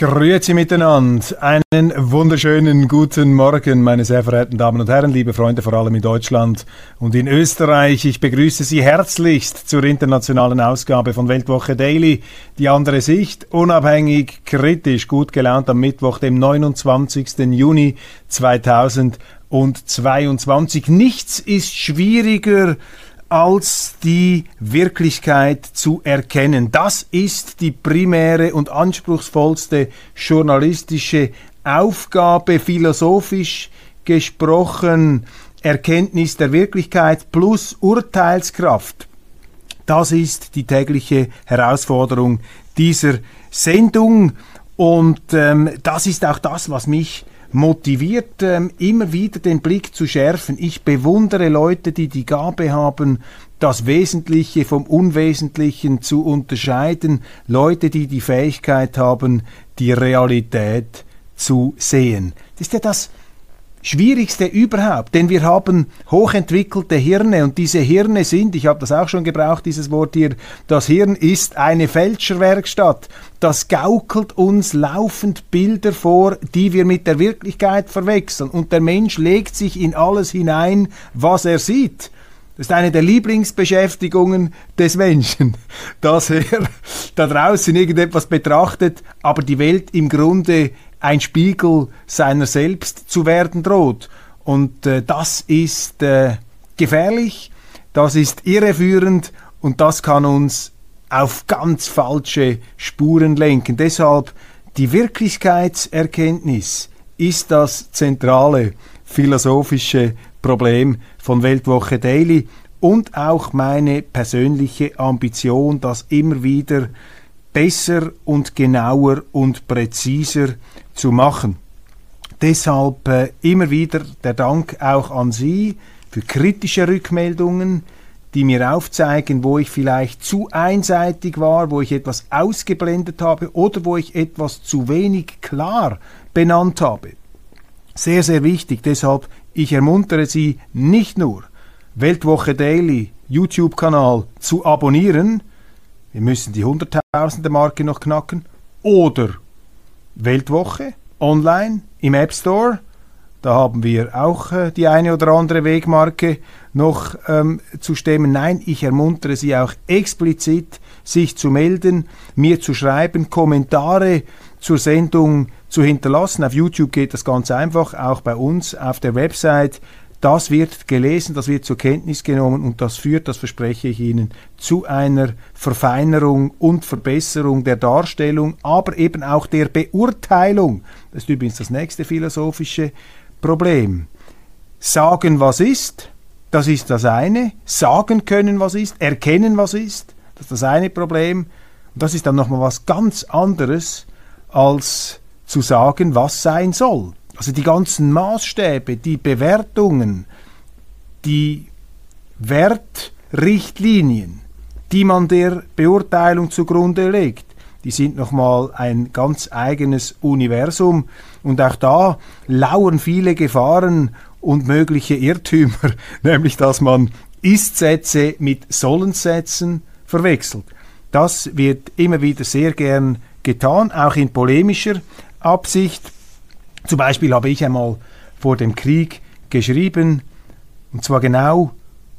Grüezi miteinander. Einen wunderschönen guten Morgen, meine sehr verehrten Damen und Herren, liebe Freunde, vor allem in Deutschland und in Österreich. Ich begrüße Sie herzlichst zur internationalen Ausgabe von Weltwoche Daily. Die andere Sicht, unabhängig, kritisch, gut gelaunt am Mittwoch, dem 29. Juni 2022. Nichts ist schwieriger als die Wirklichkeit zu erkennen. Das ist die primäre und anspruchsvollste journalistische Aufgabe, philosophisch gesprochen, Erkenntnis der Wirklichkeit plus Urteilskraft. Das ist die tägliche Herausforderung dieser Sendung und ähm, das ist auch das, was mich motiviert, ähm, immer wieder den Blick zu schärfen. Ich bewundere Leute, die die Gabe haben, das Wesentliche vom Unwesentlichen zu unterscheiden. Leute, die die Fähigkeit haben, die Realität zu sehen. Das ist ja das Schwierigste überhaupt, denn wir haben hochentwickelte Hirne und diese Hirne sind, ich habe das auch schon gebraucht, dieses Wort hier, das Hirn ist eine Fälscherwerkstatt. Das gaukelt uns laufend Bilder vor, die wir mit der Wirklichkeit verwechseln und der Mensch legt sich in alles hinein, was er sieht. Das ist eine der Lieblingsbeschäftigungen des Menschen, dass er da draußen irgendetwas betrachtet, aber die Welt im Grunde ein Spiegel seiner selbst zu werden droht. Und äh, das ist äh, gefährlich, das ist irreführend und das kann uns auf ganz falsche Spuren lenken. Deshalb die Wirklichkeitserkenntnis ist das zentrale philosophische Problem von Weltwoche Daily und auch meine persönliche Ambition, das immer wieder besser und genauer und präziser zu machen. Deshalb äh, immer wieder der Dank auch an Sie für kritische Rückmeldungen, die mir aufzeigen, wo ich vielleicht zu einseitig war, wo ich etwas ausgeblendet habe oder wo ich etwas zu wenig klar benannt habe. Sehr, sehr wichtig. Deshalb, ich ermuntere Sie nicht nur, Weltwoche Daily YouTube-Kanal zu abonnieren, wir müssen die Hunderttausende Marke noch knacken, oder Weltwoche online im App Store. Da haben wir auch äh, die eine oder andere Wegmarke noch ähm, zu stemmen. Nein, ich ermuntere Sie auch explizit, sich zu melden, mir zu schreiben, Kommentare zur Sendung zu hinterlassen. Auf YouTube geht das ganz einfach, auch bei uns auf der Website das wird gelesen, das wird zur Kenntnis genommen und das führt, das verspreche ich Ihnen, zu einer Verfeinerung und Verbesserung der Darstellung, aber eben auch der Beurteilung. Das ist übrigens das nächste philosophische Problem. Sagen, was ist, das ist das eine. Sagen können, was ist, erkennen, was ist, das ist das eine Problem. Und das ist dann nochmal was ganz anderes, als zu sagen, was sein soll. Also die ganzen Maßstäbe, die Bewertungen, die Wertrichtlinien, die man der Beurteilung zugrunde legt, die sind nochmal ein ganz eigenes Universum und auch da lauern viele Gefahren und mögliche Irrtümer, nämlich dass man Ist-Sätze mit Sollenssätzen verwechselt. Das wird immer wieder sehr gern getan, auch in polemischer Absicht. Zum Beispiel habe ich einmal vor dem Krieg geschrieben, und zwar genau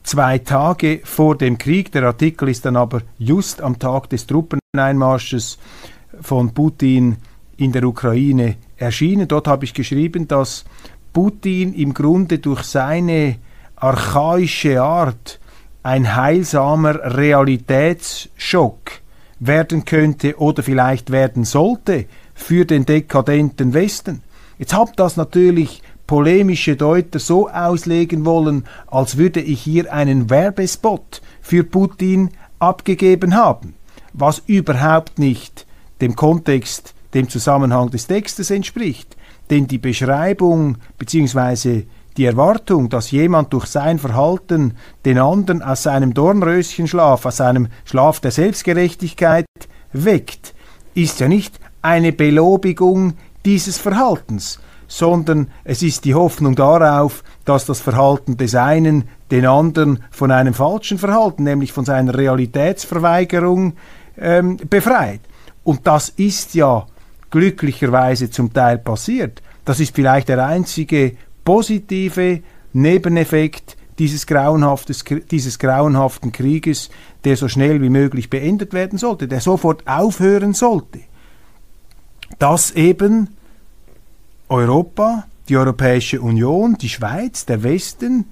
zwei Tage vor dem Krieg. Der Artikel ist dann aber just am Tag des Truppeneinmarsches von Putin in der Ukraine erschienen. Dort habe ich geschrieben, dass Putin im Grunde durch seine archaische Art ein heilsamer Realitätsschock werden könnte oder vielleicht werden sollte für den dekadenten Westen. Jetzt habt das natürlich polemische Deuter so auslegen wollen, als würde ich hier einen Werbespot für Putin abgegeben haben. was überhaupt nicht dem Kontext, dem Zusammenhang des Textes entspricht. Denn die Beschreibung bzw. die Erwartung, dass jemand durch sein Verhalten den anderen aus seinem Dornröschenschlaf, aus seinem Schlaf der Selbstgerechtigkeit weckt, ist ja nicht eine Belobigung dieses Verhaltens, sondern es ist die Hoffnung darauf, dass das Verhalten des einen den anderen von einem falschen Verhalten, nämlich von seiner Realitätsverweigerung, ähm, befreit. Und das ist ja glücklicherweise zum Teil passiert. Das ist vielleicht der einzige positive Nebeneffekt dieses, dieses grauenhaften Krieges, der so schnell wie möglich beendet werden sollte, der sofort aufhören sollte. Dass eben Europa, die Europäische Union, die Schweiz, der Westen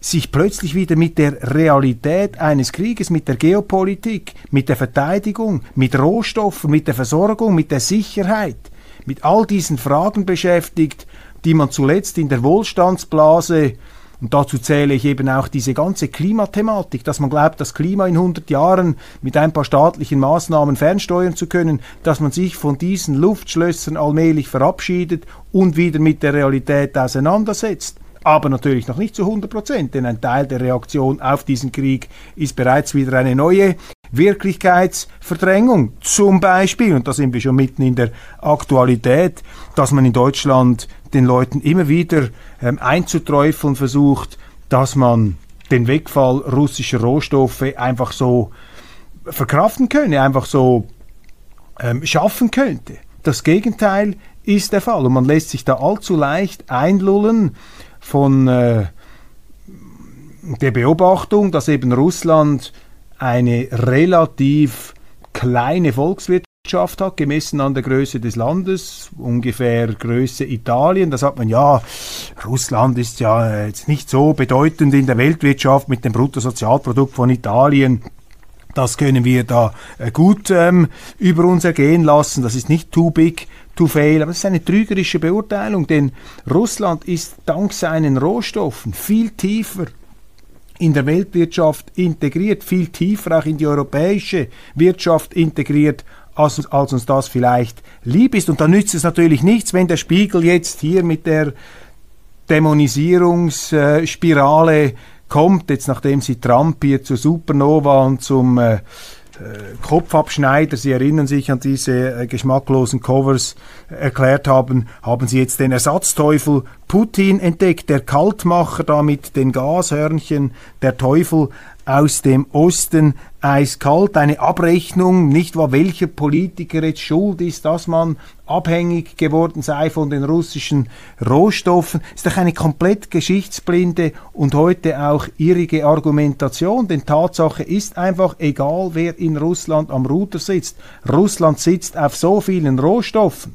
sich plötzlich wieder mit der Realität eines Krieges, mit der Geopolitik, mit der Verteidigung, mit Rohstoffen, mit der Versorgung, mit der Sicherheit, mit all diesen Fragen beschäftigt, die man zuletzt in der Wohlstandsblase und dazu zähle ich eben auch diese ganze Klimathematik, dass man glaubt, das Klima in 100 Jahren mit ein paar staatlichen Maßnahmen fernsteuern zu können, dass man sich von diesen Luftschlössern allmählich verabschiedet und wieder mit der Realität auseinandersetzt. Aber natürlich noch nicht zu 100 Prozent, denn ein Teil der Reaktion auf diesen Krieg ist bereits wieder eine neue Wirklichkeitsverdrängung. Zum Beispiel, und da sind wir schon mitten in der Aktualität, dass man in Deutschland den Leuten immer wieder ähm, einzuträufeln versucht, dass man den Wegfall russischer Rohstoffe einfach so verkraften könne, einfach so ähm, schaffen könnte. Das Gegenteil ist der Fall und man lässt sich da allzu leicht einlullen von äh, der Beobachtung, dass eben Russland eine relativ kleine Volkswirtschaft hat, gemessen an der Größe des Landes, ungefähr Größe Italien. Da sagt man, ja, Russland ist ja jetzt nicht so bedeutend in der Weltwirtschaft mit dem Bruttosozialprodukt von Italien. Das können wir da äh, gut ähm, über uns ergehen lassen. Das ist nicht too big to fail. Aber das ist eine trügerische Beurteilung, denn Russland ist dank seinen Rohstoffen viel tiefer in der Weltwirtschaft integriert, viel tiefer auch in die europäische Wirtschaft integriert, als, als uns das vielleicht lieb ist. Und da nützt es natürlich nichts, wenn der Spiegel jetzt hier mit der Dämonisierungsspirale kommt, jetzt nachdem sie Trump hier zur Supernova und zum äh, äh, Kopfabschneider, Sie erinnern sich an diese äh, geschmacklosen Covers, äh, erklärt haben, haben Sie jetzt den Ersatzteufel Putin entdeckt, der Kaltmacher da mit den Gashörnchen, der Teufel aus dem Osten eiskalt, eine Abrechnung, nicht wahr, welcher Politiker jetzt schuld ist, dass man abhängig geworden sei von den russischen Rohstoffen, ist doch eine komplett geschichtsblinde und heute auch irrige Argumentation, denn Tatsache ist einfach, egal wer in Russland am Ruder sitzt, Russland sitzt auf so vielen Rohstoffen,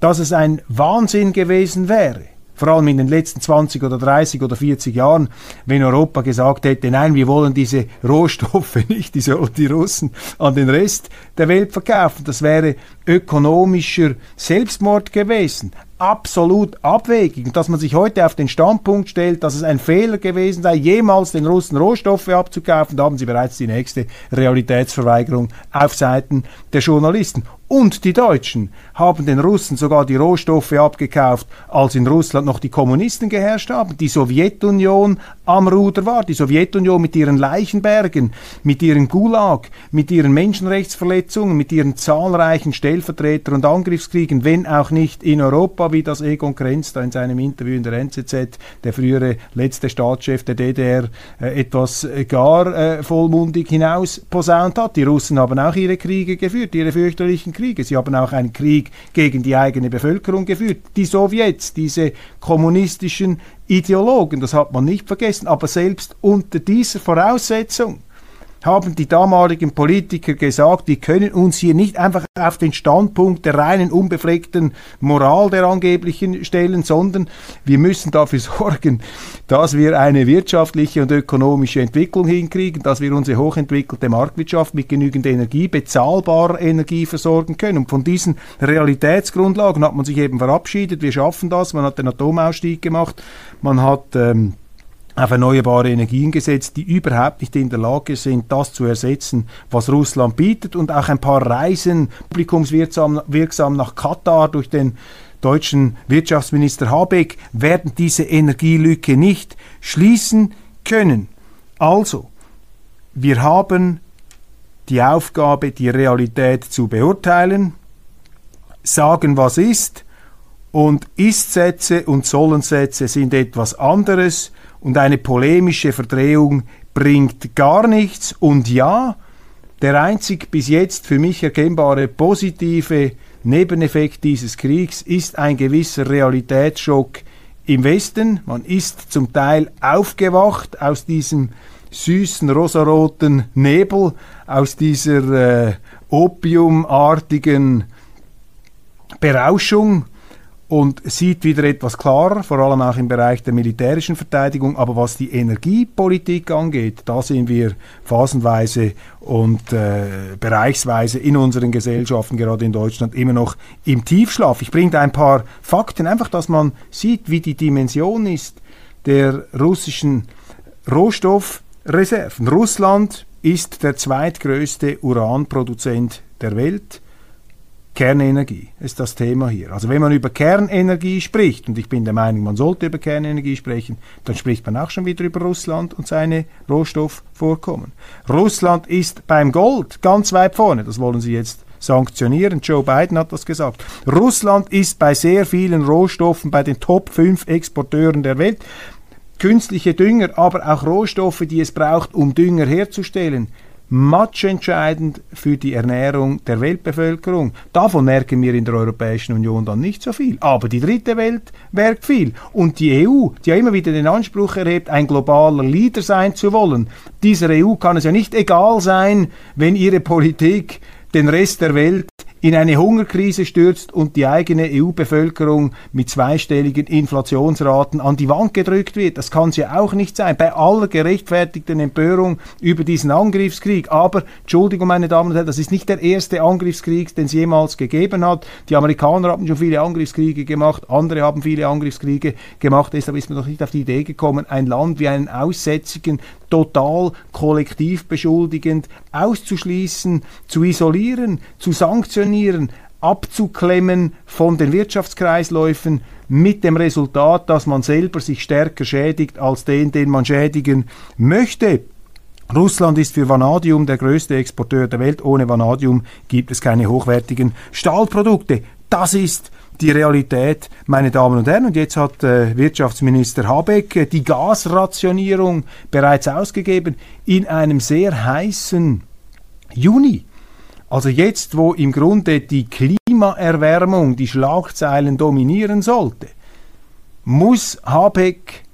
dass es ein Wahnsinn gewesen wäre, vor allem in den letzten 20 oder 30 oder 40 Jahren, wenn Europa gesagt hätte, nein, wir wollen diese Rohstoffe nicht, die sollen die Russen an den Rest der Welt verkaufen. Das wäre ökonomischer Selbstmord gewesen absolut abwegig. Dass man sich heute auf den Standpunkt stellt, dass es ein Fehler gewesen sei, jemals den Russen Rohstoffe abzukaufen, da haben sie bereits die nächste Realitätsverweigerung auf Seiten der Journalisten. Und die Deutschen haben den Russen sogar die Rohstoffe abgekauft, als in Russland noch die Kommunisten geherrscht haben, die Sowjetunion am Ruder war, die Sowjetunion mit ihren Leichenbergen, mit ihren Gulag, mit ihren Menschenrechtsverletzungen, mit ihren zahlreichen Stellvertreter- und Angriffskriegen, wenn auch nicht in Europa, wie das Egon Krenz da in seinem Interview in der NZZ, der frühere letzte Staatschef der DDR, äh, etwas äh, gar äh, vollmundig hinaus posaunt hat. Die Russen haben auch ihre Kriege geführt, ihre fürchterlichen Kriege. Kriege. Sie haben auch einen Krieg gegen die eigene Bevölkerung geführt. Die Sowjets, diese kommunistischen Ideologen, das hat man nicht vergessen. Aber selbst unter dieser Voraussetzung haben die damaligen Politiker gesagt, wir können uns hier nicht einfach auf den Standpunkt der reinen, unbefleckten Moral der angeblichen stellen, sondern wir müssen dafür sorgen, dass wir eine wirtschaftliche und ökonomische Entwicklung hinkriegen, dass wir unsere hochentwickelte Marktwirtschaft mit genügend Energie, bezahlbarer Energie versorgen können. Und von diesen Realitätsgrundlagen hat man sich eben verabschiedet. Wir schaffen das. Man hat den Atomausstieg gemacht. Man hat ähm, auf erneuerbare Energien gesetzt, die überhaupt nicht in der Lage sind, das zu ersetzen, was Russland bietet. Und auch ein paar Reisen publikumswirksam wirksam nach Katar durch den deutschen Wirtschaftsminister Habeck werden diese Energielücke nicht schließen können. Also, wir haben die Aufgabe, die Realität zu beurteilen, sagen, was ist, und Ist-Sätze und Sollen-Sätze sind etwas anderes und eine polemische Verdrehung bringt gar nichts. Und ja, der einzig bis jetzt für mich erkennbare positive Nebeneffekt dieses Kriegs ist ein gewisser Realitätsschock im Westen. Man ist zum Teil aufgewacht aus diesem süßen rosaroten Nebel, aus dieser äh, opiumartigen Berauschung und sieht wieder etwas klarer, vor allem auch im Bereich der militärischen Verteidigung. Aber was die Energiepolitik angeht, da sind wir phasenweise und äh, bereichsweise in unseren Gesellschaften, gerade in Deutschland, immer noch im Tiefschlaf. Ich bringe da ein paar Fakten, einfach, dass man sieht, wie die Dimension ist der russischen Rohstoffreserven. Russland ist der zweitgrößte Uranproduzent der Welt Kernenergie ist das Thema hier. Also wenn man über Kernenergie spricht, und ich bin der Meinung, man sollte über Kernenergie sprechen, dann spricht man auch schon wieder über Russland und seine Rohstoffvorkommen. Russland ist beim Gold ganz weit vorne, das wollen Sie jetzt sanktionieren. Joe Biden hat das gesagt. Russland ist bei sehr vielen Rohstoffen bei den Top 5 Exporteuren der Welt. Künstliche Dünger, aber auch Rohstoffe, die es braucht, um Dünger herzustellen matchentscheidend für die Ernährung der Weltbevölkerung. Davon merken wir in der Europäischen Union dann nicht so viel. Aber die dritte Welt merkt viel. Und die EU, die ja immer wieder den Anspruch erhebt, ein globaler Leader sein zu wollen, dieser EU kann es ja nicht egal sein, wenn ihre Politik den Rest der Welt in eine Hungerkrise stürzt und die eigene EU-Bevölkerung mit zweistelligen Inflationsraten an die Wand gedrückt wird. Das kann es ja auch nicht sein, bei aller gerechtfertigten Empörung über diesen Angriffskrieg. Aber, Entschuldigung, meine Damen und Herren, das ist nicht der erste Angriffskrieg, den es jemals gegeben hat. Die Amerikaner haben schon viele Angriffskriege gemacht, andere haben viele Angriffskriege gemacht. Deshalb ist man doch nicht auf die Idee gekommen, ein Land wie einen aussätzigen, total kollektiv beschuldigend auszuschließen, zu isolieren, zu sanktionieren, abzuklemmen von den Wirtschaftskreisläufen mit dem Resultat, dass man selber sich stärker schädigt als den, den man schädigen möchte. Russland ist für Vanadium der größte Exporteur der Welt. Ohne Vanadium gibt es keine hochwertigen Stahlprodukte. Das ist die Realität, meine Damen und Herren. Und jetzt hat äh, Wirtschaftsminister Habeck äh, die Gasrationierung bereits ausgegeben in einem sehr heißen Juni. Also jetzt, wo im Grunde die Klimaerwärmung die Schlagzeilen dominieren sollte, muss Habeck,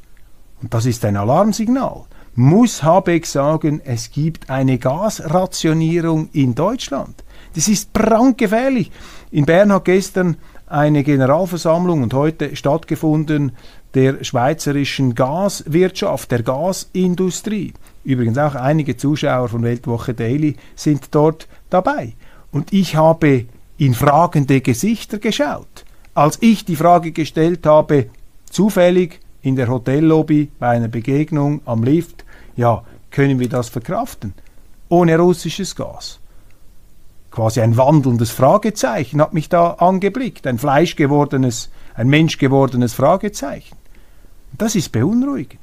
und das ist ein Alarmsignal, muss Habeck sagen, es gibt eine Gasrationierung in Deutschland. Das ist brandgefährlich. In Bern hat gestern eine Generalversammlung und heute stattgefunden der schweizerischen Gaswirtschaft, der Gasindustrie. Übrigens auch einige Zuschauer von Weltwoche Daily sind dort dabei. Und ich habe in fragende Gesichter geschaut. Als ich die Frage gestellt habe, zufällig in der Hotellobby bei einer Begegnung am Lift, ja, können wir das verkraften? Ohne russisches Gas quasi ein wandelndes Fragezeichen hat mich da angeblickt, ein fleischgewordenes, ein menschgewordenes Fragezeichen. Das ist beunruhigend.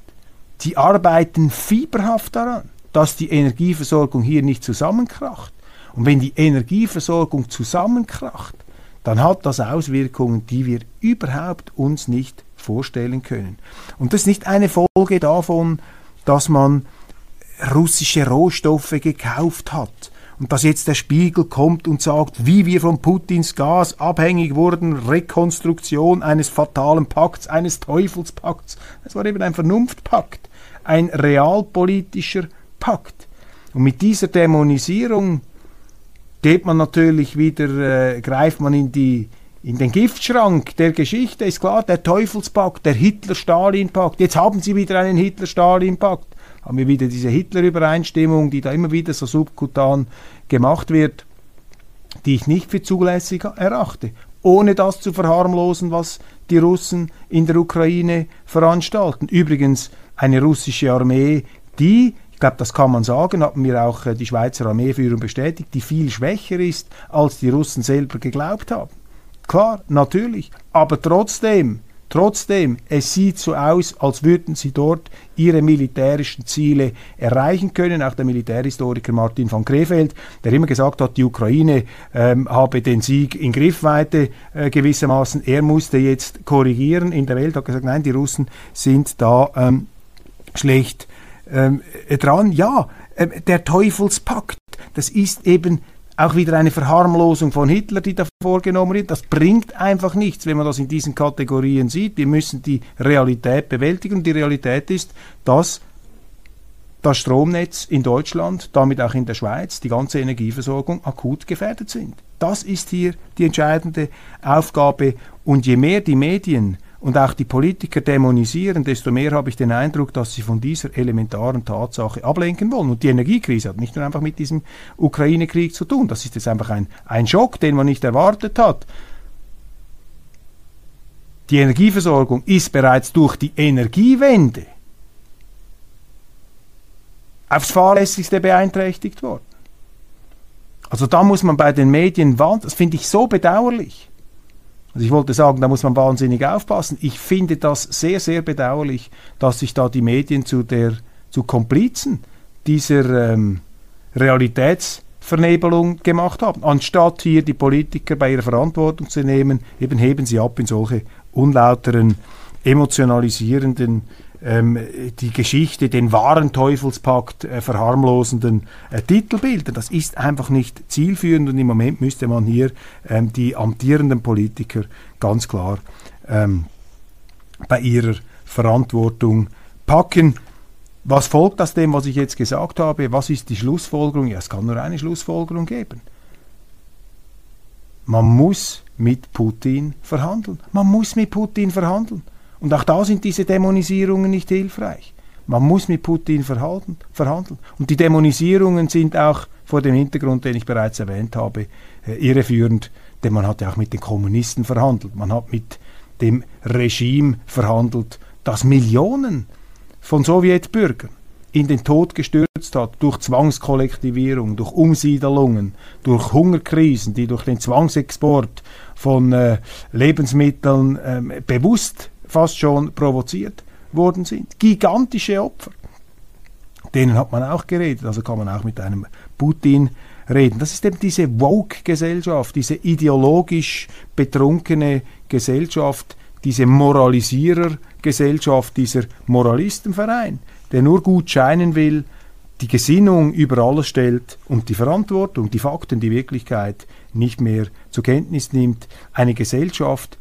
Die arbeiten fieberhaft daran, dass die Energieversorgung hier nicht zusammenkracht. Und wenn die Energieversorgung zusammenkracht, dann hat das Auswirkungen, die wir überhaupt uns nicht vorstellen können. Und das ist nicht eine Folge davon, dass man russische Rohstoffe gekauft hat und dass jetzt der Spiegel kommt und sagt, wie wir von Putins Gas abhängig wurden, Rekonstruktion eines fatalen Pakts, eines Teufelspakts. Das war eben ein Vernunftpakt, ein realpolitischer Pakt. Und mit dieser Dämonisierung geht man natürlich wieder, äh, greift man in die in den Giftschrank der Geschichte ist klar, der Teufelspakt, der Hitler-Stalin-Pakt. Jetzt haben sie wieder einen Hitler-Stalin-Pakt haben wir wieder diese Hitler-Übereinstimmung, die da immer wieder so subkutan gemacht wird, die ich nicht für zulässig erachte, ohne das zu verharmlosen, was die Russen in der Ukraine veranstalten. Übrigens eine russische Armee, die ich glaube, das kann man sagen, hat mir auch äh, die Schweizer Armeeführung bestätigt, die viel schwächer ist, als die Russen selber geglaubt haben. Klar, natürlich, aber trotzdem, trotzdem, es sieht so aus, als würden sie dort ihre militärischen Ziele erreichen können. Auch der Militärhistoriker Martin van Krefeld, der immer gesagt hat, die Ukraine ähm, habe den Sieg in Griffweite äh, gewissermaßen, er musste jetzt korrigieren in der Welt, hat gesagt, nein, die Russen sind da ähm, schlecht ähm, dran. Ja, äh, der Teufelspakt, das ist eben auch wieder eine Verharmlosung von Hitler, die da vorgenommen wird. Das bringt einfach nichts, wenn man das in diesen Kategorien sieht. Wir müssen die Realität bewältigen. Die Realität ist, dass das Stromnetz in Deutschland, damit auch in der Schweiz, die ganze Energieversorgung akut gefährdet sind. Das ist hier die entscheidende Aufgabe. Und je mehr die Medien und auch die Politiker dämonisieren, desto mehr habe ich den Eindruck, dass sie von dieser elementaren Tatsache ablenken wollen. Und die Energiekrise hat nicht nur einfach mit diesem Ukraine-Krieg zu tun. Das ist jetzt einfach ein, ein Schock, den man nicht erwartet hat. Die Energieversorgung ist bereits durch die Energiewende aufs fahrlässigste beeinträchtigt worden. Also da muss man bei den Medien, das finde ich so bedauerlich. Also ich wollte sagen, da muss man wahnsinnig aufpassen. Ich finde das sehr, sehr bedauerlich, dass sich da die Medien zu der zu Komplizen dieser ähm, Realitätsvernebelung gemacht haben. Anstatt hier die Politiker bei ihrer Verantwortung zu nehmen, eben heben sie ab in solche unlauteren, emotionalisierenden die Geschichte, den wahren Teufelspakt äh, verharmlosenden äh, Titelbilder. Das ist einfach nicht zielführend und im Moment müsste man hier ähm, die amtierenden Politiker ganz klar ähm, bei ihrer Verantwortung packen. Was folgt aus dem, was ich jetzt gesagt habe? Was ist die Schlussfolgerung? Ja, es kann nur eine Schlussfolgerung geben. Man muss mit Putin verhandeln. Man muss mit Putin verhandeln. Und auch da sind diese Dämonisierungen nicht hilfreich. Man muss mit Putin verhandeln. Und die Dämonisierungen sind auch vor dem Hintergrund, den ich bereits erwähnt habe, äh, irreführend, denn man hat ja auch mit den Kommunisten verhandelt. Man hat mit dem Regime verhandelt, das Millionen von Sowjetbürgern in den Tod gestürzt hat, durch Zwangskollektivierung, durch Umsiedelungen, durch Hungerkrisen, die durch den Zwangsexport von äh, Lebensmitteln äh, bewusst fast schon provoziert worden sind. Gigantische Opfer. Denen hat man auch geredet, also kann man auch mit einem Putin reden. Das ist eben diese Woke-Gesellschaft, diese ideologisch betrunkene Gesellschaft, diese Moralisierer-Gesellschaft, dieser Moralistenverein, der nur gut scheinen will, die Gesinnung über alles stellt und die Verantwortung, die Fakten, die Wirklichkeit nicht mehr zur Kenntnis nimmt. Eine Gesellschaft,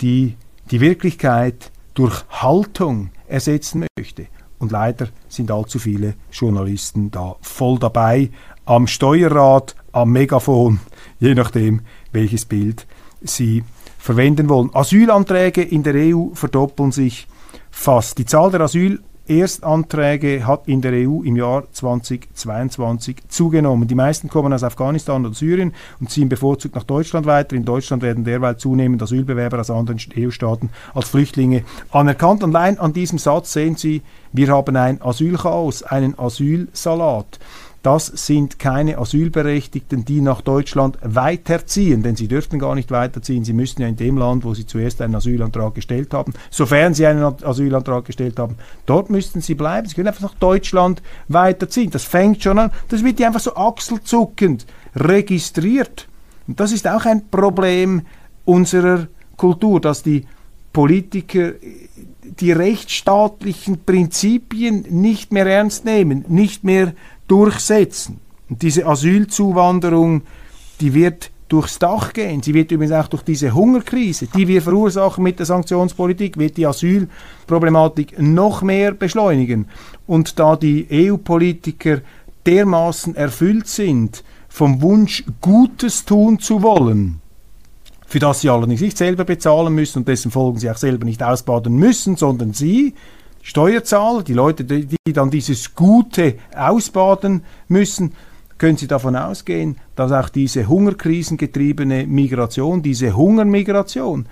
die die Wirklichkeit durch Haltung ersetzen möchte. Und leider sind allzu viele Journalisten da voll dabei, am Steuerrad, am Megafon, je nachdem, welches Bild sie verwenden wollen. Asylanträge in der EU verdoppeln sich fast. Die Zahl der Asyl Erstanträge hat in der EU im Jahr 2022 zugenommen. Die meisten kommen aus Afghanistan oder Syrien und ziehen bevorzugt nach Deutschland weiter. In Deutschland werden derweil zunehmend Asylbewerber aus anderen EU-Staaten als Flüchtlinge anerkannt. Und allein an diesem Satz sehen Sie, wir haben ein Asylchaos, einen Asylsalat. Das sind keine Asylberechtigten, die nach Deutschland weiterziehen, denn sie dürften gar nicht weiterziehen. Sie müssten ja in dem Land, wo sie zuerst einen Asylantrag gestellt haben, sofern sie einen Asylantrag gestellt haben, dort müssten sie bleiben. Sie können einfach nach Deutschland weiterziehen. Das fängt schon an, das wird ja einfach so achselzuckend registriert. Und das ist auch ein Problem unserer Kultur, dass die Politiker die rechtsstaatlichen Prinzipien nicht mehr ernst nehmen, nicht mehr durchsetzen. Und diese Asylzuwanderung, die wird durchs Dach gehen. Sie wird übrigens auch durch diese Hungerkrise, die wir verursachen mit der Sanktionspolitik, wird die Asylproblematik noch mehr beschleunigen. Und da die EU-Politiker dermaßen erfüllt sind vom Wunsch, Gutes tun zu wollen, für das sie allerdings nicht selber bezahlen müssen und dessen Folgen sie auch selber nicht ausbaden müssen, sondern sie, Steuerzahler, die Leute, die, dann dieses Gute ausbaden müssen, können Sie davon ausgehen, dass auch diese hungerkrisengetriebene Migration, diese Hungermigration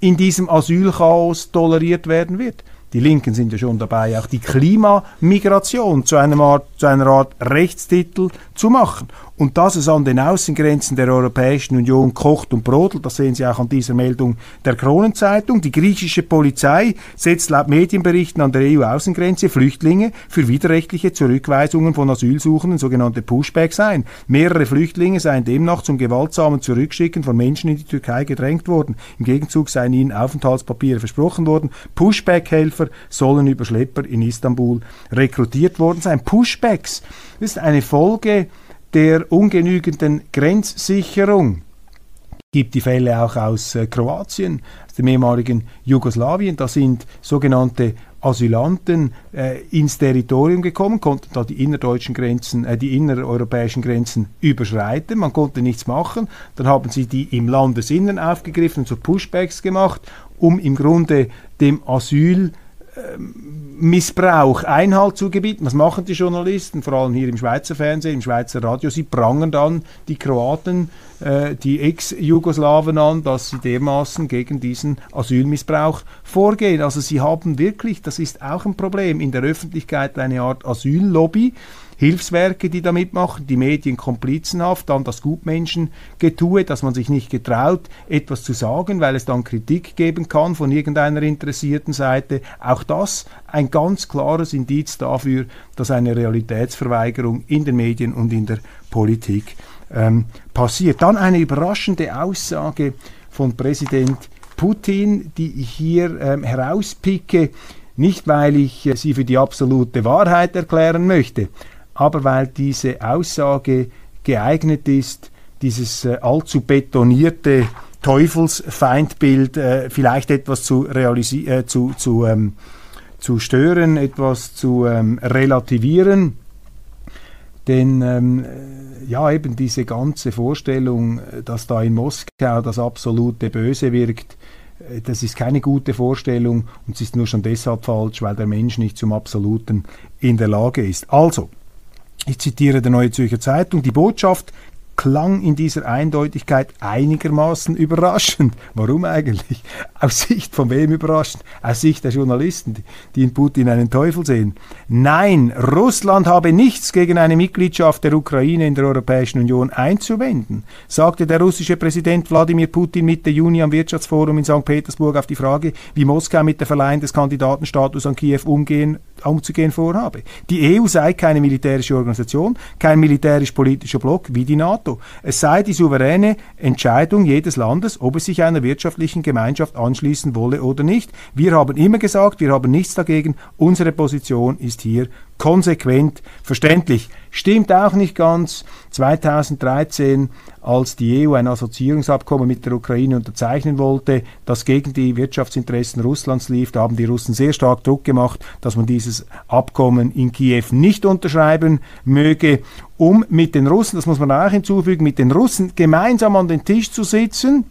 in diesem Asylchaos toleriert werden wird. die Linken sind ja schon dabei, auch die Klimamigration zu, einem Art, zu einer Art Rechtstitel zu machen. Und dass es an den Außengrenzen der Europäischen Union kocht und brodelt, das sehen Sie auch an dieser Meldung der Kronenzeitung. Die griechische Polizei setzt laut Medienberichten an der EU-Außengrenze Flüchtlinge für widerrechtliche Zurückweisungen von Asylsuchenden, sogenannte Pushbacks ein. Mehrere Flüchtlinge seien demnach zum gewaltsamen Zurückschicken von Menschen in die Türkei gedrängt worden. Im Gegenzug seien ihnen Aufenthaltspapiere versprochen worden. Pushback-Helfer sollen über Schlepper in Istanbul rekrutiert worden sein. Pushbacks, das ist eine Folge der ungenügenden Grenzsicherung gibt die Fälle auch aus äh, Kroatien, aus dem ehemaligen Jugoslawien. Da sind sogenannte Asylanten äh, ins Territorium gekommen, konnten da die innerdeutschen Grenzen, äh, die innereuropäischen Grenzen überschreiten. Man konnte nichts machen. Dann haben sie die im Landesinnen aufgegriffen, so Pushbacks gemacht, um im Grunde dem Asyl Missbrauch Einhalt zu gebieten. Was machen die Journalisten, vor allem hier im Schweizer Fernsehen, im Schweizer Radio? Sie prangern dann die Kroaten, äh, die Ex-Jugoslawen an, dass sie dermaßen gegen diesen Asylmissbrauch vorgehen. Also sie haben wirklich, das ist auch ein Problem, in der Öffentlichkeit eine Art Asyllobby. Hilfswerke, die da mitmachen, die Medien komplizenhaft, dann das Gutmenschengetue, dass man sich nicht getraut, etwas zu sagen, weil es dann Kritik geben kann von irgendeiner interessierten Seite. Auch das ein ganz klares Indiz dafür, dass eine Realitätsverweigerung in den Medien und in der Politik ähm, passiert. Dann eine überraschende Aussage von Präsident Putin, die ich hier ähm, herauspicke, nicht weil ich äh, sie für die absolute Wahrheit erklären möchte, aber weil diese Aussage geeignet ist, dieses äh, allzu betonierte Teufelsfeindbild äh, vielleicht etwas zu, äh, zu, zu, ähm, zu stören, etwas zu ähm, relativieren. Denn ähm, ja, eben diese ganze Vorstellung, dass da in Moskau das absolute Böse wirkt, äh, das ist keine gute Vorstellung und es ist nur schon deshalb falsch, weil der Mensch nicht zum Absoluten in der Lage ist. Also, ich zitiere der Neue Zürcher Zeitung, die Botschaft klang in dieser Eindeutigkeit einigermaßen überraschend. Warum eigentlich? Aus Sicht von wem überraschend? Aus Sicht der Journalisten, die in Putin einen Teufel sehen. Nein, Russland habe nichts gegen eine Mitgliedschaft der Ukraine in der Europäischen Union einzuwenden, sagte der russische Präsident Wladimir Putin Mitte Juni am Wirtschaftsforum in St. Petersburg auf die Frage, wie Moskau mit der Verleihung des Kandidatenstatus an Kiew umgehen umzugehen vorhabe. Die EU sei keine militärische Organisation, kein militärisch-politischer Block wie die NATO. Es sei die souveräne Entscheidung jedes Landes, ob es sich einer wirtschaftlichen Gemeinschaft anschließen wolle oder nicht. Wir haben immer gesagt, wir haben nichts dagegen. Unsere Position ist hier konsequent verständlich. Stimmt auch nicht ganz. 2013, als die EU ein Assoziierungsabkommen mit der Ukraine unterzeichnen wollte, das gegen die Wirtschaftsinteressen Russlands lief, da haben die Russen sehr stark Druck gemacht, dass man dieses Abkommen in Kiew nicht unterschreiben möge, um mit den Russen, das muss man auch hinzufügen, mit den Russen gemeinsam an den Tisch zu sitzen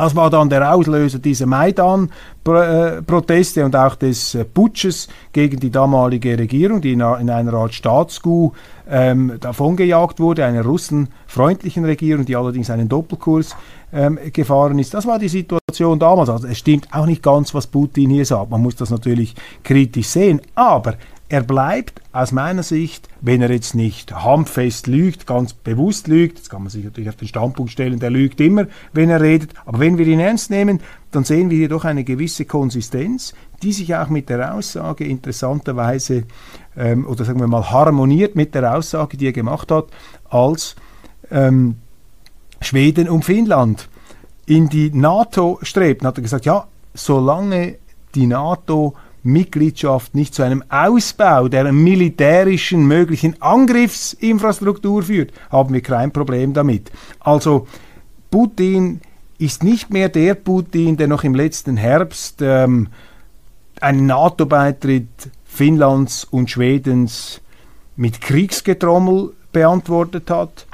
das war dann der Auslöser dieser Maidan-Proteste und auch des äh, Putsches gegen die damalige Regierung, die in einer Art Staatscoup ähm, davongejagt wurde, einer russenfreundlichen Regierung, die allerdings einen Doppelkurs ähm, gefahren ist. Das war die Situation damals. Also es stimmt auch nicht ganz, was Putin hier sagt. Man muss das natürlich kritisch sehen. Aber er bleibt aus meiner Sicht, wenn er jetzt nicht handfest lügt, ganz bewusst lügt, jetzt kann man sich natürlich auf den Standpunkt stellen, der lügt immer, wenn er redet, aber wenn wir ihn ernst nehmen, dann sehen wir hier doch eine gewisse Konsistenz, die sich auch mit der Aussage interessanterweise, ähm, oder sagen wir mal, harmoniert mit der Aussage, die er gemacht hat, als ähm, Schweden und Finnland in die NATO strebten, hat er gesagt, ja, solange die NATO Mitgliedschaft nicht zu einem Ausbau der militärischen möglichen Angriffsinfrastruktur führt, haben wir kein Problem damit. Also Putin ist nicht mehr der Putin, der noch im letzten Herbst ähm, einen NATO-Beitritt Finnlands und Schwedens mit Kriegsgetrommel beantwortet hat,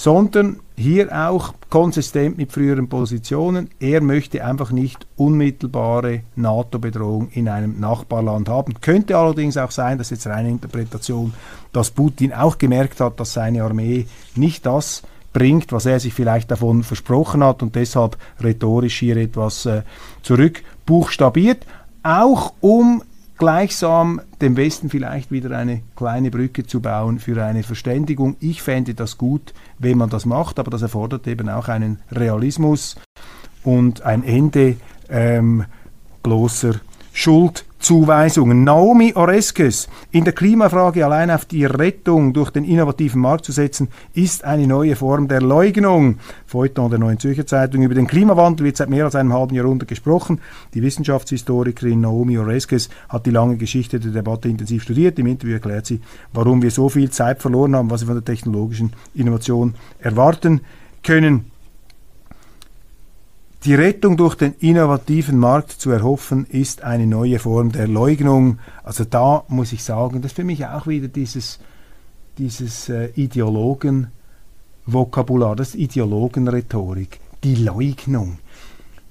sondern hier auch konsistent mit früheren Positionen. Er möchte einfach nicht unmittelbare NATO-Bedrohung in einem Nachbarland haben. Könnte allerdings auch sein, das ist jetzt reine Interpretation, dass Putin auch gemerkt hat, dass seine Armee nicht das bringt, was er sich vielleicht davon versprochen hat und deshalb rhetorisch hier etwas äh, zurückbuchstabiert, auch um gleichsam dem Westen vielleicht wieder eine kleine Brücke zu bauen für eine Verständigung. Ich fände das gut, wenn man das macht, aber das erfordert eben auch einen Realismus und ein Ende ähm, bloßer Schuldzuweisungen. Naomi Oreskes, in der Klimafrage allein auf die Rettung durch den innovativen Markt zu setzen, ist eine neue Form der Leugnung. Feuilleton der Neuen Zürcher Zeitung. Über den Klimawandel wird seit mehr als einem halben Jahrhundert gesprochen. Die Wissenschaftshistorikerin Naomi Oreskes hat die lange Geschichte der Debatte intensiv studiert. Im Interview erklärt sie, warum wir so viel Zeit verloren haben, was wir von der technologischen Innovation erwarten können. Die Rettung durch den innovativen Markt zu erhoffen, ist eine neue Form der Leugnung. Also da muss ich sagen, das ist für mich auch wieder dieses, dieses äh, Ideologen-Vokabular, das Ideologenrhetorik, die Leugnung.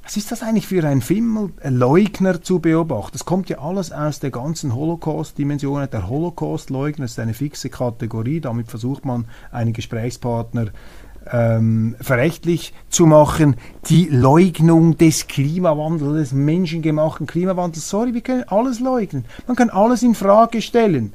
Was ist das eigentlich für ein Fimmel, Leugner zu beobachten? Das kommt ja alles aus der ganzen Holocaust-Dimension. Der Holocaust-Leugner ist eine fixe Kategorie. Damit versucht man, einen Gesprächspartner ähm, verächtlich zu machen, die Leugnung des Klimawandels, des menschengemachten Klimawandels. Sorry, wir können alles leugnen. Man kann alles in Frage stellen.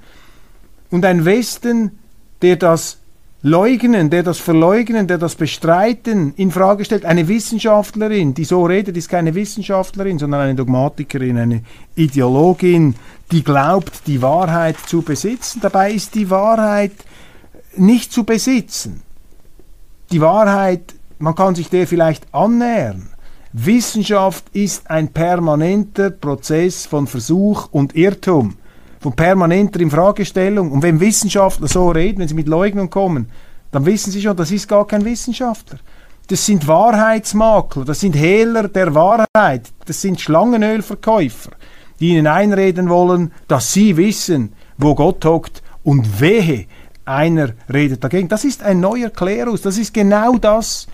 Und ein Westen, der das leugnen, der das verleugnen, der das bestreiten, in Frage stellt, eine Wissenschaftlerin, die so redet, ist keine Wissenschaftlerin, sondern eine Dogmatikerin, eine Ideologin, die glaubt, die Wahrheit zu besitzen. Dabei ist die Wahrheit nicht zu besitzen die Wahrheit, man kann sich der vielleicht annähern. Wissenschaft ist ein permanenter Prozess von Versuch und Irrtum, von permanenter Infragestellung. Und wenn Wissenschaftler so reden, wenn sie mit Leugnung kommen, dann wissen sie schon, das ist gar kein Wissenschaftler. Das sind Wahrheitsmakler, das sind Hehler der Wahrheit, das sind Schlangenölverkäufer, die ihnen einreden wollen, dass sie wissen, wo Gott hockt und wehe, einer redet dagegen. Das ist ein neuer Klerus, das ist genau das,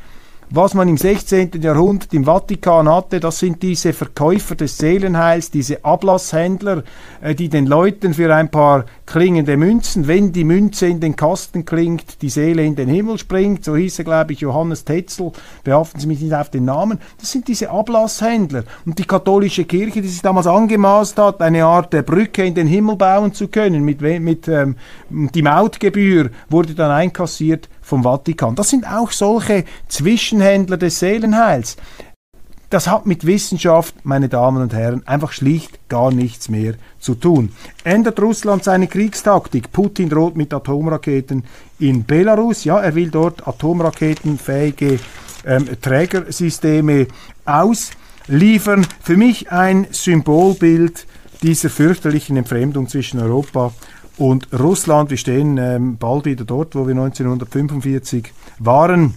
was man im 16. Jahrhundert im Vatikan hatte, das sind diese Verkäufer des Seelenheils, diese Ablasshändler, äh, die den Leuten für ein paar klingende Münzen, wenn die Münze in den Kasten klingt, die Seele in den Himmel springt, so hieß er, glaube ich, Johannes Tetzel, behaften Sie mich nicht auf den Namen, das sind diese Ablasshändler. Und die katholische Kirche, die sich damals angemaßt hat, eine Art der Brücke in den Himmel bauen zu können, mit, mit ähm, die Mautgebühr wurde dann einkassiert vom Vatikan. Das sind auch solche Zwischenhändler des Seelenheils. Das hat mit Wissenschaft, meine Damen und Herren, einfach schlicht gar nichts mehr zu tun. Ändert Russland seine Kriegstaktik? Putin droht mit Atomraketen in Belarus. Ja, er will dort atomraketenfähige ähm, Trägersysteme ausliefern. Für mich ein Symbolbild dieser fürchterlichen Entfremdung zwischen Europa und Russland, wir stehen ähm, bald wieder dort, wo wir 1945 waren,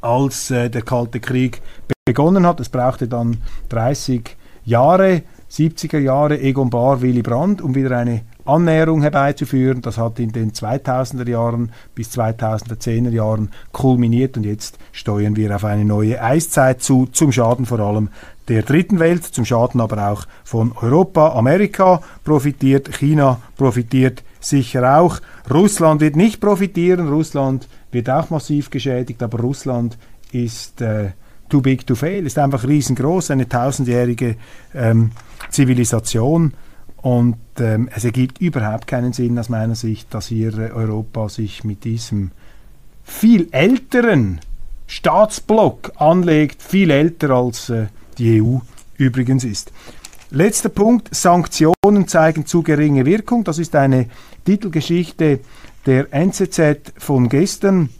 als äh, der Kalte Krieg begonnen hat. Es brauchte dann 30 Jahre, 70er Jahre, Egon Bahr, Willy Brandt, um wieder eine Annäherung herbeizuführen. Das hat in den 2000er Jahren bis 2010er Jahren kulminiert und jetzt steuern wir auf eine neue Eiszeit zu, zum Schaden vor allem der dritten Welt, zum Schaden aber auch von Europa. Amerika profitiert, China profitiert sicher auch. Russland wird nicht profitieren, Russland wird auch massiv geschädigt, aber Russland ist äh, too big to fail, ist einfach riesengroß, eine tausendjährige ähm, Zivilisation. Und ähm, es ergibt überhaupt keinen Sinn aus meiner Sicht, dass hier äh, Europa sich mit diesem viel älteren Staatsblock anlegt, viel älter als äh, die EU übrigens ist. Letzter Punkt, Sanktionen zeigen zu geringe Wirkung. Das ist eine Titelgeschichte der NZZ von gestern.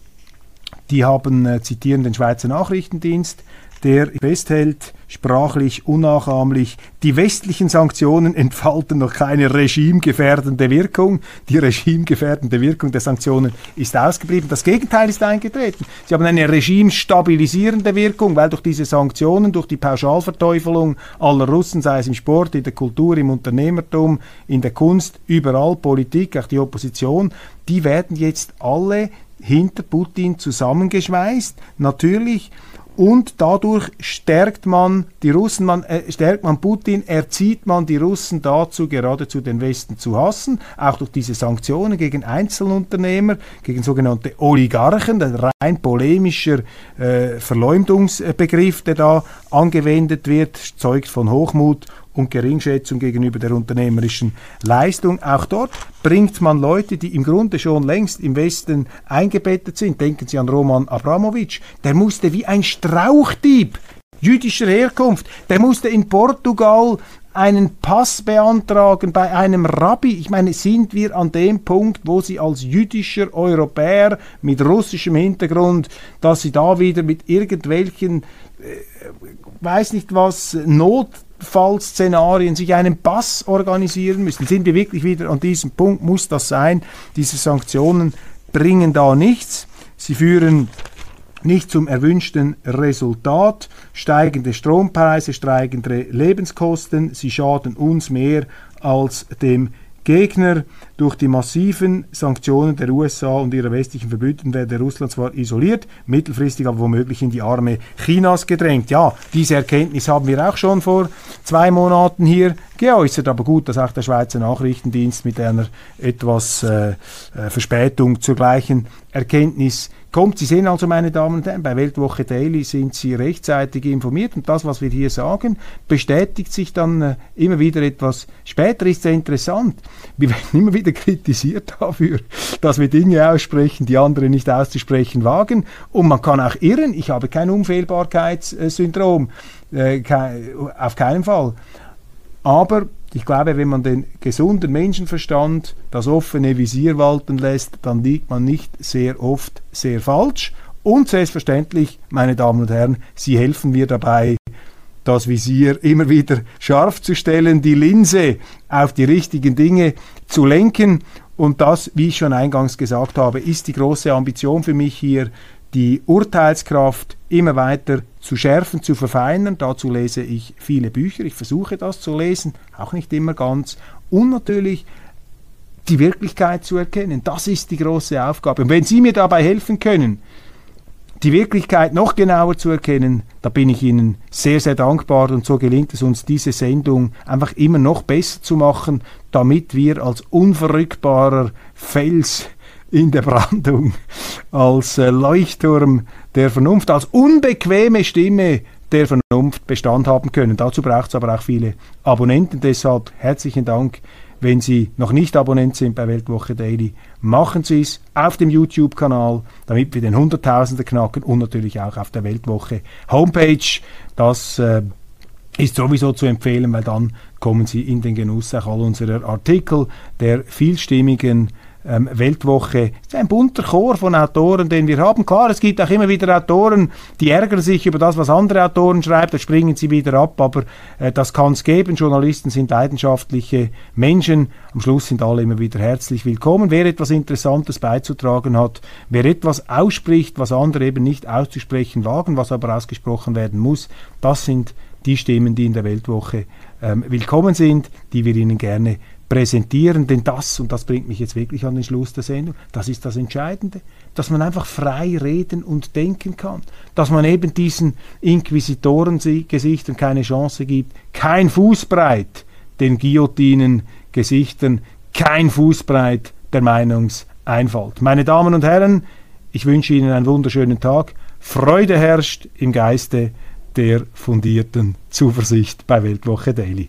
Die haben, äh, zitieren den Schweizer Nachrichtendienst, der festhält, sprachlich unnachahmlich, die westlichen Sanktionen entfalten noch keine regimegefährdende Wirkung. Die regimegefährdende Wirkung der Sanktionen ist ausgeblieben. Das Gegenteil ist eingetreten. Sie haben eine regimestabilisierende Wirkung, weil durch diese Sanktionen, durch die Pauschalverteufelung aller Russen, sei es im Sport, in der Kultur, im Unternehmertum, in der Kunst, überall, Politik, auch die Opposition, die werden jetzt alle hinter Putin zusammengeschweißt. Natürlich und dadurch stärkt man die Russen, man, äh, stärkt man Putin, erzieht man die Russen dazu, geradezu den Westen zu hassen, auch durch diese Sanktionen gegen Einzelunternehmer, gegen sogenannte Oligarchen, der rein polemischer äh, Verleumdungsbegriff, der da angewendet wird, zeugt von Hochmut und Geringschätzung gegenüber der unternehmerischen Leistung. Auch dort bringt man Leute, die im Grunde schon längst im Westen eingebettet sind. Denken Sie an Roman Abramowitsch. Der musste wie ein Strauchdieb jüdischer Herkunft, der musste in Portugal einen Pass beantragen bei einem Rabbi. Ich meine, sind wir an dem Punkt, wo Sie als jüdischer Europäer mit russischem Hintergrund, dass Sie da wieder mit irgendwelchen, äh, weiß nicht was, Notfallszenarien sich einen Pass organisieren müssen? Sind wir wirklich wieder an diesem Punkt? Muss das sein? Diese Sanktionen bringen da nichts. Sie führen nicht zum erwünschten Resultat. Steigende Strompreise, steigende Lebenskosten, sie schaden uns mehr als dem Gegner. Durch die massiven Sanktionen der USA und ihrer westlichen Verbündeten werde Russland zwar isoliert, mittelfristig aber womöglich in die Arme Chinas gedrängt. Ja, diese Erkenntnis haben wir auch schon vor zwei Monaten hier geäußert, aber gut, dass auch der Schweizer Nachrichtendienst mit einer etwas äh, äh Verspätung zur gleichen Erkenntnis kommt. Sie sehen also, meine Damen und Herren, bei Weltwoche Daily sind Sie rechtzeitig informiert und das, was wir hier sagen, bestätigt sich dann äh, immer wieder etwas später. Ist sehr interessant. Wir werden immer wieder kritisiert dafür, dass wir Dinge aussprechen, die andere nicht auszusprechen wagen. Und man kann auch irren. Ich habe kein Unfehlbarkeitssyndrom. Äh, auf keinen Fall. Aber ich glaube, wenn man den gesunden Menschenverstand, das offene Visier walten lässt, dann liegt man nicht sehr oft sehr falsch. Und selbstverständlich, meine Damen und Herren, Sie helfen mir dabei, das Visier immer wieder scharf zu stellen, die Linse auf die richtigen Dinge zu lenken. Und das, wie ich schon eingangs gesagt habe, ist die große Ambition für mich hier, die Urteilskraft immer weiter zu schärfen, zu verfeinern. Dazu lese ich viele Bücher, ich versuche das zu lesen, auch nicht immer ganz. Und natürlich die Wirklichkeit zu erkennen. Das ist die große Aufgabe. Und wenn Sie mir dabei helfen können, die Wirklichkeit noch genauer zu erkennen, da bin ich Ihnen sehr, sehr dankbar und so gelingt es uns, diese Sendung einfach immer noch besser zu machen, damit wir als unverrückbarer Fels in der Brandung, als äh, Leuchtturm der Vernunft, als unbequeme Stimme der Vernunft Bestand haben können. Dazu braucht es aber auch viele Abonnenten. Deshalb herzlichen Dank. Wenn Sie noch nicht Abonnent sind bei Weltwoche Daily, machen Sie es auf dem YouTube-Kanal, damit wir den Hunderttausender knacken und natürlich auch auf der Weltwoche Homepage. Das äh, ist sowieso zu empfehlen, weil dann kommen Sie in den Genuss auch all unserer Artikel, der vielstimmigen ähm, Weltwoche. Es ist ein bunter Chor von Autoren, den wir haben. Klar, es gibt auch immer wieder Autoren, die ärgern sich über das, was andere Autoren schreiben, da springen sie wieder ab, aber äh, das kann es geben. Journalisten sind leidenschaftliche Menschen. Am Schluss sind alle immer wieder herzlich willkommen. Wer etwas Interessantes beizutragen hat, wer etwas ausspricht, was andere eben nicht auszusprechen wagen, was aber ausgesprochen werden muss, das sind die Stimmen, die in der Weltwoche ähm, willkommen sind, die wir Ihnen gerne präsentieren, denn das, und das bringt mich jetzt wirklich an den Schluss der Sendung, das ist das Entscheidende, dass man einfach frei reden und denken kann, dass man eben diesen Inquisitorengesichtern keine Chance gibt, kein Fußbreit den Guillotinen-Gesichtern, kein Fußbreit der Meinungseinfalt. Meine Damen und Herren, ich wünsche Ihnen einen wunderschönen Tag. Freude herrscht im Geiste der fundierten Zuversicht bei Weltwoche Daily.